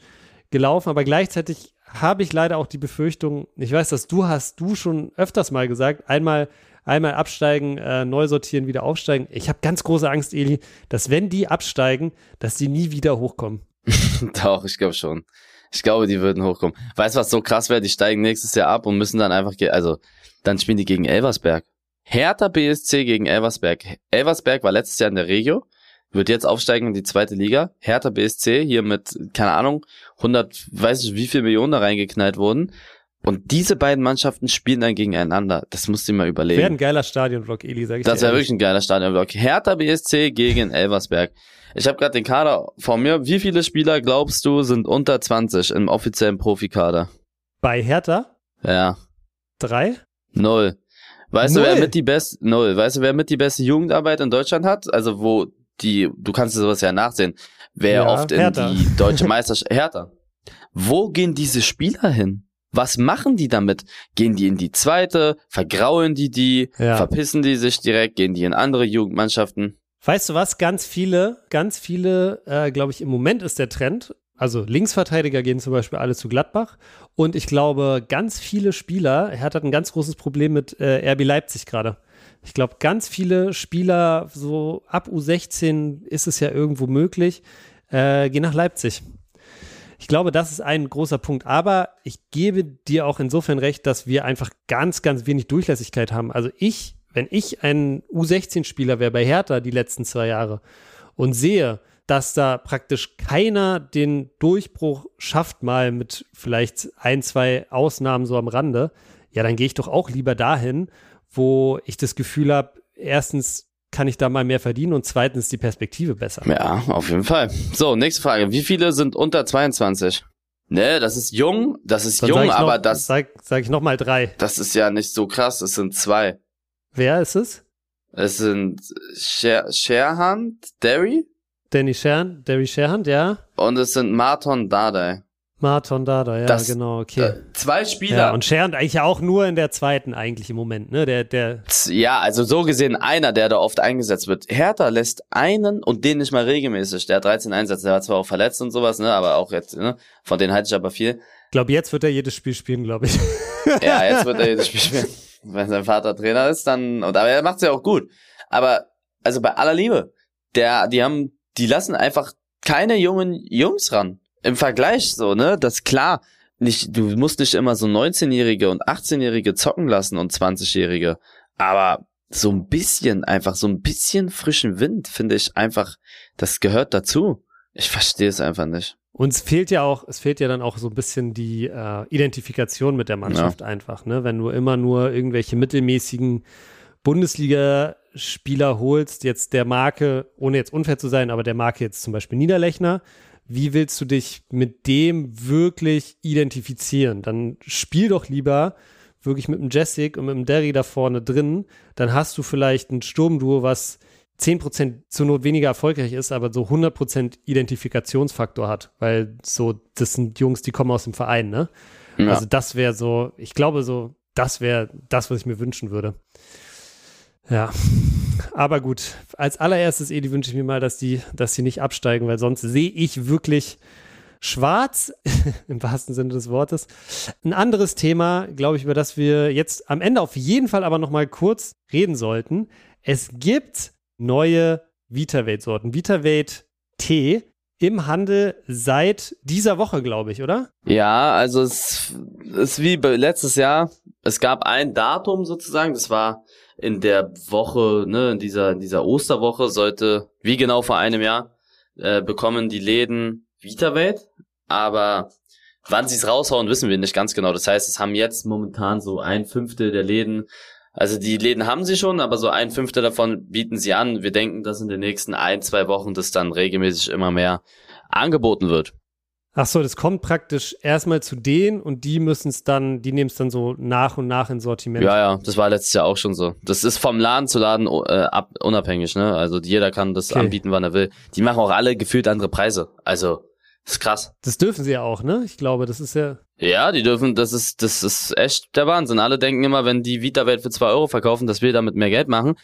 gelaufen, aber gleichzeitig habe ich leider auch die Befürchtung, ich weiß, dass du hast du schon öfters mal gesagt, einmal einmal absteigen, äh, neu sortieren, wieder aufsteigen. Ich habe ganz große Angst, Eli, dass wenn die absteigen, dass die nie wieder hochkommen. Doch, ich glaube schon. Ich glaube, die würden hochkommen. Weißt du, was so krass wäre? Die steigen nächstes Jahr ab und müssen dann einfach, also dann spielen die gegen Elversberg. Hertha BSC gegen Elversberg. Elversberg war letztes Jahr in der Regio wird jetzt aufsteigen in die zweite Liga. Hertha BSC hier mit, keine Ahnung, 100, weiß ich wie viel Millionen da reingeknallt wurden. Und diese beiden Mannschaften spielen dann gegeneinander. Das musst du dir mal überlegen. Wäre ein geiler Stadionblock, Eli, sag ich Das wäre wirklich ein geiler Stadionblock. Hertha BSC gegen Elversberg. Ich habe gerade den Kader vor mir. Wie viele Spieler glaubst du sind unter 20 im offiziellen Profikader? Bei Hertha? Ja. Drei? Null. Weißt Null. du, wer mit die beste, null. Weißt du, wer mit die beste Jugendarbeit in Deutschland hat? Also, wo die, du kannst sowas ja nachsehen, wer ja, oft in Hertha. die deutsche Meisterschaft, Hertha. Wo gehen diese Spieler hin? Was machen die damit? Gehen die in die zweite? Vergraulen die die? Ja. Verpissen die sich direkt? Gehen die in andere Jugendmannschaften? Weißt du was? Ganz viele, ganz viele, äh, glaube ich, im Moment ist der Trend. Also Linksverteidiger gehen zum Beispiel alle zu Gladbach. Und ich glaube, ganz viele Spieler, er hat ein ganz großes Problem mit äh, RB Leipzig gerade. Ich glaube, ganz viele Spieler, so ab U16 ist es ja irgendwo möglich, äh, gehen nach Leipzig. Ich glaube, das ist ein großer Punkt. Aber ich gebe dir auch insofern recht, dass wir einfach ganz, ganz wenig Durchlässigkeit haben. Also ich, wenn ich ein U16-Spieler wäre bei Hertha die letzten zwei Jahre und sehe, dass da praktisch keiner den Durchbruch schafft, mal mit vielleicht ein, zwei Ausnahmen so am Rande, ja, dann gehe ich doch auch lieber dahin wo ich das Gefühl habe, erstens kann ich da mal mehr verdienen und zweitens die Perspektive besser. Ja, auf jeden Fall. So, nächste Frage. Wie viele sind unter 22? Ne, das ist jung, das ist Dann jung, noch, aber das. Sag, sag ich noch mal drei. Das ist ja nicht so krass, es sind zwei. Wer ist es? Es sind Sher Sherhand, Derry. Danny Sherhand, Derry Sherhand, ja. Und es sind Marton Dardai. Marton Dada, ja, das, genau, okay. Äh, zwei Spieler. Ja, und Schernd eigentlich auch nur in der zweiten eigentlich im Moment, ne? Der, der. Ja, also so gesehen einer, der da oft eingesetzt wird. Hertha lässt einen und den nicht mal regelmäßig. Der hat 13 Einsätze, der war zwar auch verletzt und sowas, ne? Aber auch jetzt, ne? Von denen halte ich aber viel. Ich glaube, jetzt wird er jedes Spiel spielen, glaube ich. ja, jetzt wird er jedes Spiel spielen. Wenn sein Vater Trainer ist, dann. Und aber er macht's ja auch gut. Aber, also bei aller Liebe, der, die haben, die lassen einfach keine jungen Jungs ran im Vergleich so, ne? Das klar, nicht, du musst nicht immer so 19-Jährige und 18-Jährige zocken lassen und 20-Jährige. Aber so ein bisschen, einfach so ein bisschen frischen Wind, finde ich einfach, das gehört dazu. Ich verstehe es einfach nicht. Uns fehlt ja auch, es fehlt ja dann auch so ein bisschen die äh, Identifikation mit der Mannschaft ja. einfach, ne? Wenn du immer nur irgendwelche mittelmäßigen Bundesliga-Spieler holst, jetzt der Marke, ohne jetzt unfair zu sein, aber der Marke jetzt zum Beispiel Niederlechner, wie willst du dich mit dem wirklich identifizieren? Dann spiel doch lieber wirklich mit dem Jessic und mit dem Derry da vorne drin. Dann hast du vielleicht ein Sturmduo, was 10% zur Not weniger erfolgreich ist, aber so 100% Identifikationsfaktor hat, weil so, das sind Jungs, die kommen aus dem Verein, ne? Ja. Also das wäre so, ich glaube so, das wäre das, was ich mir wünschen würde. Ja. Aber gut, als allererstes, Edi, wünsche ich mir mal, dass die, dass die nicht absteigen, weil sonst sehe ich wirklich schwarz, im wahrsten Sinne des Wortes. Ein anderes Thema, glaube ich, über das wir jetzt am Ende auf jeden Fall aber noch mal kurz reden sollten. Es gibt neue VitaVate-Sorten. VitaVate Tee im Handel seit dieser Woche, glaube ich, oder? Ja, also es ist wie letztes Jahr. Es gab ein Datum sozusagen, das war in der Woche, ne, in dieser, in dieser Osterwoche sollte, wie genau vor einem Jahr, äh, bekommen die Läden VitaWelt, aber wann sie es raushauen, wissen wir nicht ganz genau. Das heißt, es haben jetzt momentan so ein Fünftel der Läden also die Läden haben sie schon, aber so ein Fünftel davon bieten sie an. Wir denken, dass in den nächsten ein, zwei Wochen das dann regelmäßig immer mehr angeboten wird. Ach so, das kommt praktisch erstmal zu denen und die müssen es dann, die nehmen es dann so nach und nach in Sortiment. Ja, ja, das war letztes Jahr auch schon so. Das ist vom Laden zu Laden äh, ab, unabhängig, ne? Also jeder kann das okay. anbieten, wann er will. Die machen auch alle gefühlt andere Preise. Also das ist krass. Das dürfen sie ja auch, ne? Ich glaube, das ist ja. Ja, die dürfen, das ist, das ist echt der Wahnsinn. Alle denken immer, wenn die Vita-Welt für zwei Euro verkaufen, dass wir damit mehr Geld machen.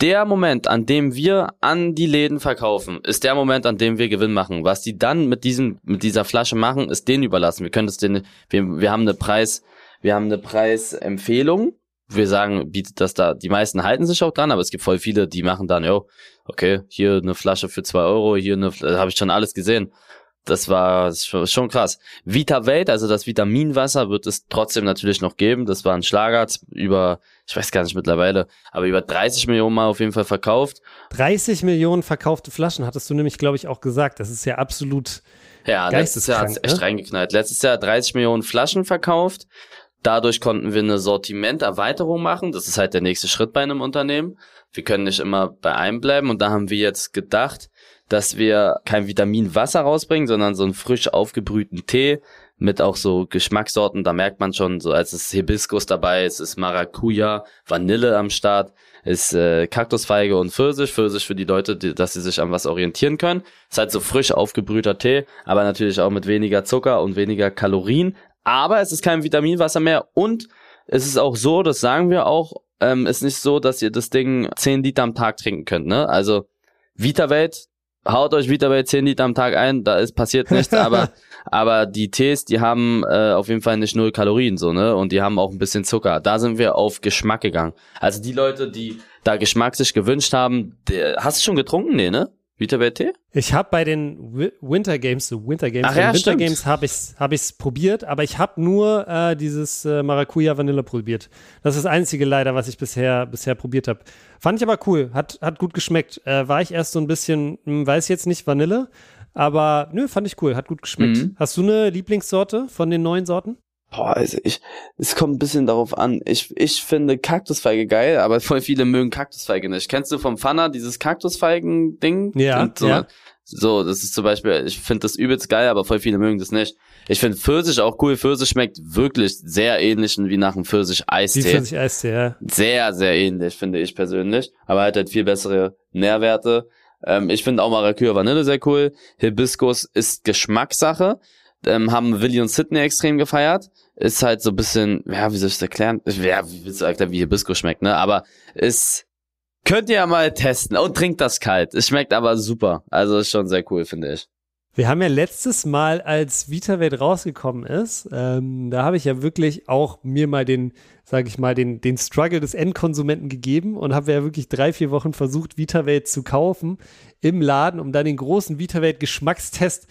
Der Moment, an dem wir an die Läden verkaufen, ist der Moment, an dem wir Gewinn machen. Was die dann mit diesem, mit dieser Flasche machen, ist denen überlassen. Wir können es denen, wir, wir haben eine Preis, wir haben eine Preisempfehlung. Wir sagen, bietet das da, die meisten halten sich auch dran, aber es gibt voll viele, die machen dann, jo, okay, hier eine Flasche für zwei Euro, hier eine, habe ich schon alles gesehen das war schon krass. Vita Welt, also das Vitaminwasser, wird es trotzdem natürlich noch geben. Das war ein Schlager über, ich weiß gar nicht mittlerweile, aber über 30 Millionen Mal auf jeden Fall verkauft. 30 Millionen verkaufte Flaschen, hattest du nämlich, glaube ich, auch gesagt. Das ist ja absolut. Ja, letztes Jahr hat es echt ne? reingeknallt. Letztes Jahr 30 Millionen Flaschen verkauft. Dadurch konnten wir eine Sortimenterweiterung machen. Das ist halt der nächste Schritt bei einem Unternehmen. Wir können nicht immer bei einem bleiben. Und da haben wir jetzt gedacht, dass wir kein Vitaminwasser rausbringen, sondern so einen frisch aufgebrühten Tee mit auch so Geschmackssorten. Da merkt man schon, so als es Hibiskus dabei ist, ist Maracuja, Vanille am Start, ist äh, Kaktusfeige und Pfirsich. Pfirsich für die Leute, die, dass sie sich an was orientieren können. Ist halt so frisch aufgebrühter Tee, aber natürlich auch mit weniger Zucker und weniger Kalorien. Aber es ist kein Vitaminwasser mehr und es ist auch so, das sagen wir auch, ähm, ist nicht so, dass ihr das Ding 10 Liter am Tag trinken könnt. Ne? Also VitaWelt haut euch bei 10 Liter am Tag ein, da ist passiert nichts, aber aber die Tees, die haben äh, auf jeden Fall nicht null Kalorien so, ne? Und die haben auch ein bisschen Zucker. Da sind wir auf Geschmack gegangen. Also die Leute, die da Geschmack sich gewünscht haben, der, hast du schon getrunken? Nee, ne? Vita-Tee? Ich habe bei den Winter Games, so Winter Games, Ach, ja, Winter stimmt. Games habe ich hab ich's probiert, aber ich habe nur äh, dieses äh, Maracuja Vanille probiert. Das ist das einzige leider, was ich bisher bisher probiert habe. Fand ich aber cool, hat hat gut geschmeckt. Äh, war ich erst so ein bisschen, hm, weiß jetzt nicht Vanille, aber nö, fand ich cool, hat gut geschmeckt. Mhm. Hast du eine Lieblingssorte von den neuen Sorten? Boah, also ich, es kommt ein bisschen darauf an. Ich, ich finde Kaktusfeige geil, aber voll viele mögen Kaktusfeige nicht. Kennst du vom Pfanner dieses Kaktusfeigen-Ding? Ja, so, ja. So, das ist zum Beispiel, ich finde das übelst geil, aber voll viele mögen das nicht. Ich finde Pfirsich auch cool. Pfirsich schmeckt wirklich sehr ähnlich wie nach einem Pfirsich-Eistee. Wie Pfirsich-Eistee, ja. Sehr, sehr ähnlich, finde ich persönlich. Aber halt halt viel bessere Nährwerte. Ähm, ich finde auch Maracuja Vanille sehr cool. Hibiskus ist Geschmackssache. Ähm, haben Willi und Sydney extrem gefeiert ist halt so ein bisschen, ja, wie soll ich das erklären? Ja, wie willst du erklären, wie Hibiskus schmeckt, ne? Aber es könnt ihr ja mal testen und trinkt das kalt. Es schmeckt aber super. Also ist schon sehr cool, finde ich. Wir haben ja letztes Mal, als VitaWelt rausgekommen ist, ähm, da habe ich ja wirklich auch mir mal den, sage ich mal, den, den Struggle des Endkonsumenten gegeben und habe ja wirklich drei, vier Wochen versucht, VitaWelt zu kaufen im Laden, um dann den großen VitaWelt Geschmackstest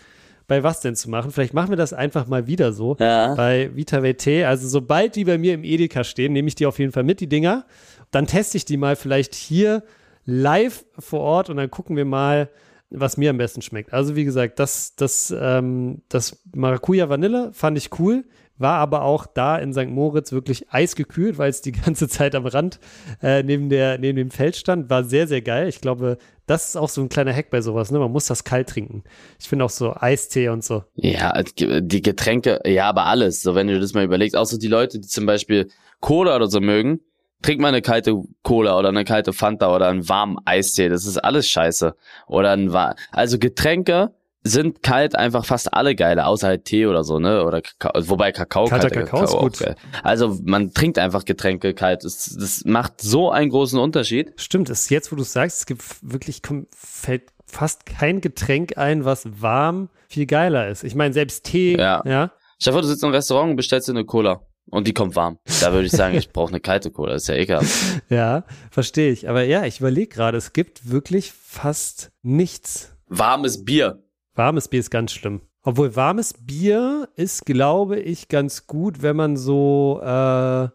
bei was denn zu machen. Vielleicht machen wir das einfach mal wieder so ja. bei Vita VT. Also sobald die bei mir im Edeka stehen, nehme ich die auf jeden Fall mit, die Dinger. Dann teste ich die mal vielleicht hier live vor Ort und dann gucken wir mal, was mir am besten schmeckt. Also wie gesagt, das, das, ähm, das Maracuja Vanille fand ich cool war aber auch da in St. Moritz wirklich eisgekühlt, weil es die ganze Zeit am Rand äh, neben, der, neben dem Feld stand. War sehr, sehr geil. Ich glaube, das ist auch so ein kleiner Hack bei sowas, ne? Man muss das kalt trinken. Ich finde auch so Eistee und so. Ja, die Getränke, ja, aber alles. So, wenn du das mal überlegst, so die Leute, die zum Beispiel Cola oder so mögen, trink mal eine kalte Cola oder eine kalte Fanta oder einen warmen Eistee. Das ist alles scheiße. Oder ein, also Getränke, sind kalt einfach fast alle geile, außer halt Tee oder so, ne? Oder Kakao, wobei Kakao, kalter Kakao, Kakao ist gut. Geil. Also man trinkt einfach Getränke kalt. Das, das macht so einen großen Unterschied. Stimmt, ist jetzt, wo du sagst, es gibt wirklich fällt fast kein Getränk ein, was warm viel geiler ist. Ich meine, selbst Tee, ja. ja. Vor, du sitzt im Restaurant und bestellst dir eine Cola. Und die kommt warm. Da würde ich sagen, ich brauche eine kalte Cola. Ist ja ekelhaft. ja, verstehe ich. Aber ja, ich überlege gerade, es gibt wirklich fast nichts. Warmes Bier. Warmes Bier ist ganz schlimm. Obwohl warmes Bier ist, glaube ich, ganz gut, wenn man so äh,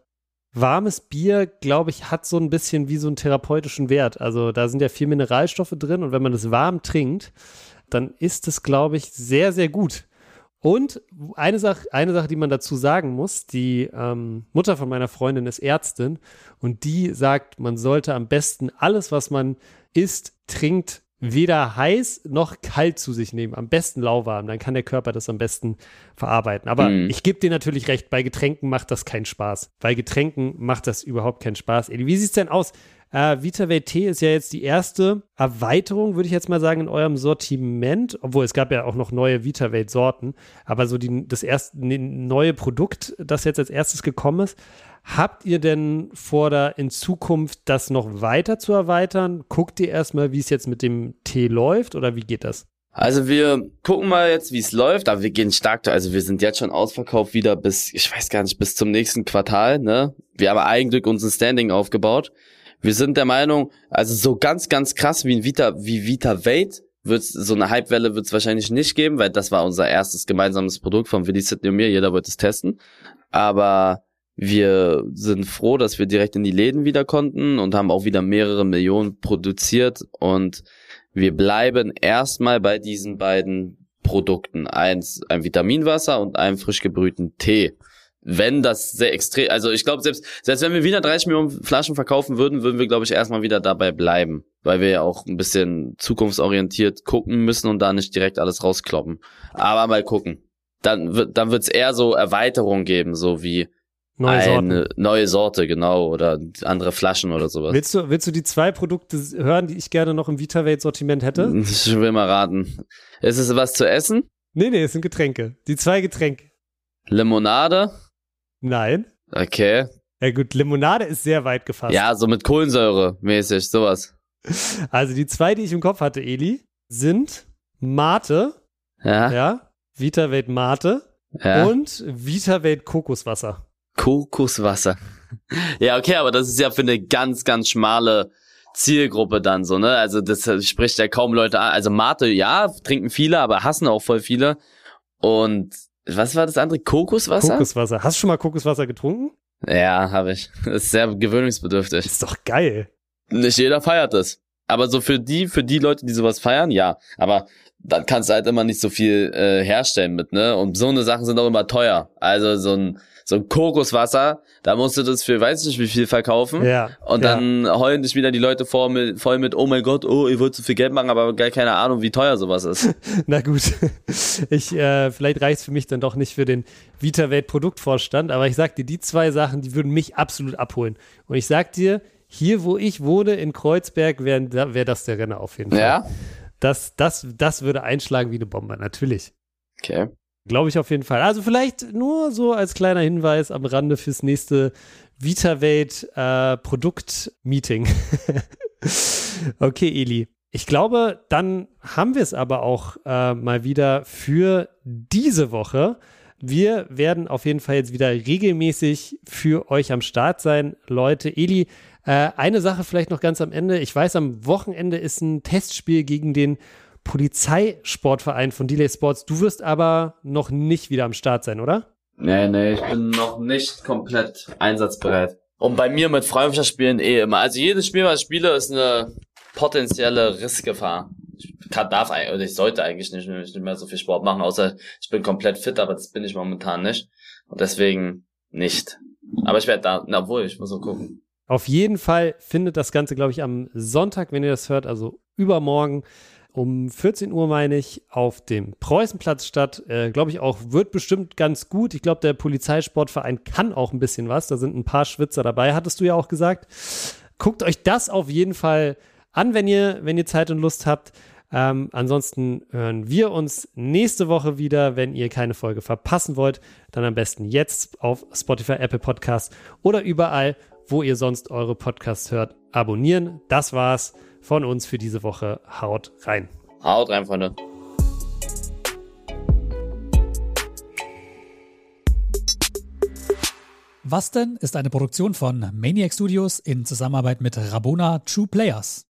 warmes Bier, glaube ich, hat so ein bisschen wie so einen therapeutischen Wert. Also da sind ja viel Mineralstoffe drin und wenn man das warm trinkt, dann ist es, glaube ich, sehr, sehr gut. Und eine Sache, eine Sache, die man dazu sagen muss, die ähm, Mutter von meiner Freundin ist Ärztin und die sagt, man sollte am besten alles, was man isst, trinkt, weder heiß noch kalt zu sich nehmen. Am besten lauwarm, dann kann der Körper das am besten verarbeiten. Aber mhm. ich gebe dir natürlich recht, bei Getränken macht das keinen Spaß. Bei Getränken macht das überhaupt keinen Spaß. Edi, wie sieht es denn aus? Äh, VitaVate T ist ja jetzt die erste Erweiterung, würde ich jetzt mal sagen, in eurem Sortiment. Obwohl es gab ja auch noch neue VitaVate-Sorten. Aber so die, das erste ne, neue Produkt, das jetzt als erstes gekommen ist, Habt ihr denn vor, da in Zukunft das noch weiter zu erweitern? Guckt ihr erstmal, wie es jetzt mit dem Tee läuft oder wie geht das? Also wir gucken mal jetzt, wie es läuft, aber wir gehen stark, also wir sind jetzt schon ausverkauft wieder bis, ich weiß gar nicht, bis zum nächsten Quartal, ne? Wir haben eigentlich unser Standing aufgebaut. Wir sind der Meinung, also so ganz, ganz krass wie ein Vita, wie Vita Vate, wird's, so eine Hypewelle wird es wahrscheinlich nicht geben, weil das war unser erstes gemeinsames Produkt von Willi Sidney und mir, jeder wollte es testen. Aber wir sind froh, dass wir direkt in die Läden wieder konnten und haben auch wieder mehrere Millionen produziert und wir bleiben erstmal bei diesen beiden Produkten. Eins, ein Vitaminwasser und einen frisch gebrühten Tee. Wenn das sehr extrem, also ich glaube, selbst, selbst wenn wir wieder 30 Millionen Flaschen verkaufen würden, würden wir, glaube ich, erstmal wieder dabei bleiben. Weil wir ja auch ein bisschen zukunftsorientiert gucken müssen und da nicht direkt alles rauskloppen. Aber mal gucken. Dann wird, dann wird's eher so Erweiterungen geben, so wie, Neue eine Sorten. neue Sorte, genau, oder andere Flaschen oder sowas. Willst du, willst du die zwei Produkte hören, die ich gerne noch im VitaWelt-Sortiment hätte? Ich will mal raten. Ist es was zu essen? Nee, nee, es sind Getränke. Die zwei Getränke. Limonade? Nein. Okay. Ja gut, Limonade ist sehr weit gefasst. Ja, so mit Kohlensäure mäßig, sowas. Also die zwei, die ich im Kopf hatte, Eli, sind Mate. Ja. Ja. VitaWelt Mate. Ja. Und VitaWelt Kokoswasser. Kokoswasser. ja, okay, aber das ist ja für eine ganz, ganz schmale Zielgruppe dann so, ne? Also das spricht ja kaum Leute an. Also Mate, ja, trinken viele, aber hassen auch voll viele. Und was war das andere? Kokoswasser? Kokoswasser. Hast du schon mal Kokoswasser getrunken? Ja, habe ich. Das ist sehr gewöhnungsbedürftig. ist doch geil. Nicht jeder feiert das. Aber so für die, für die Leute, die sowas feiern, ja. Aber dann kannst du halt immer nicht so viel äh, herstellen mit, ne? Und so eine Sachen sind auch immer teuer. Also so ein so ein Kokoswasser, da musst du das für weiß nicht wie viel verkaufen. Ja. Und dann ja. heulen dich wieder die Leute vor mit, voll mit, oh mein Gott, oh, ihr wollt so viel Geld machen, aber gar keine Ahnung, wie teuer sowas ist. Na gut. Ich, äh, vielleicht reicht's für mich dann doch nicht für den VitaWelt Produktvorstand, aber ich sag dir, die zwei Sachen, die würden mich absolut abholen. Und ich sag dir, hier, wo ich wohne, in Kreuzberg, wäre wär das der Renner auf jeden Fall. Ja. Das, das, das würde einschlagen wie eine Bombe, natürlich. Okay. Glaube ich auf jeden Fall. Also vielleicht nur so als kleiner Hinweis am Rande fürs nächste VitaWelt äh, Produkt-Meeting. okay, Eli. Ich glaube, dann haben wir es aber auch äh, mal wieder für diese Woche. Wir werden auf jeden Fall jetzt wieder regelmäßig für euch am Start sein. Leute, Eli, äh, eine Sache vielleicht noch ganz am Ende. Ich weiß, am Wochenende ist ein Testspiel gegen den Polizeisportverein von Delay Sports. Du wirst aber noch nicht wieder am Start sein, oder? Nee, nee, ich bin noch nicht komplett einsatzbereit. Und bei mir mit Freundschaftsspielen eh immer. Also jedes Spiel, was ich spiele, ist eine potenzielle Rissgefahr. Ich kann, darf oder ich sollte eigentlich nicht, nicht mehr so viel Sport machen, außer ich bin komplett fit, aber das bin ich momentan nicht. Und deswegen nicht. Aber ich werde da, na wohl, ich muss so gucken. Auf jeden Fall findet das Ganze, glaube ich, am Sonntag, wenn ihr das hört, also übermorgen, um 14 Uhr, meine ich, auf dem Preußenplatz statt. Äh, glaube ich auch, wird bestimmt ganz gut. Ich glaube, der Polizeisportverein kann auch ein bisschen was. Da sind ein paar Schwitzer dabei, hattest du ja auch gesagt. Guckt euch das auf jeden Fall an, wenn ihr, wenn ihr Zeit und Lust habt. Ähm, ansonsten hören wir uns nächste Woche wieder. Wenn ihr keine Folge verpassen wollt, dann am besten jetzt auf Spotify, Apple Podcasts oder überall, wo ihr sonst eure Podcasts hört, abonnieren. Das war's von uns für diese Woche. Haut rein. Haut rein, Freunde. Was denn ist eine Produktion von Maniac Studios in Zusammenarbeit mit Rabona True Players.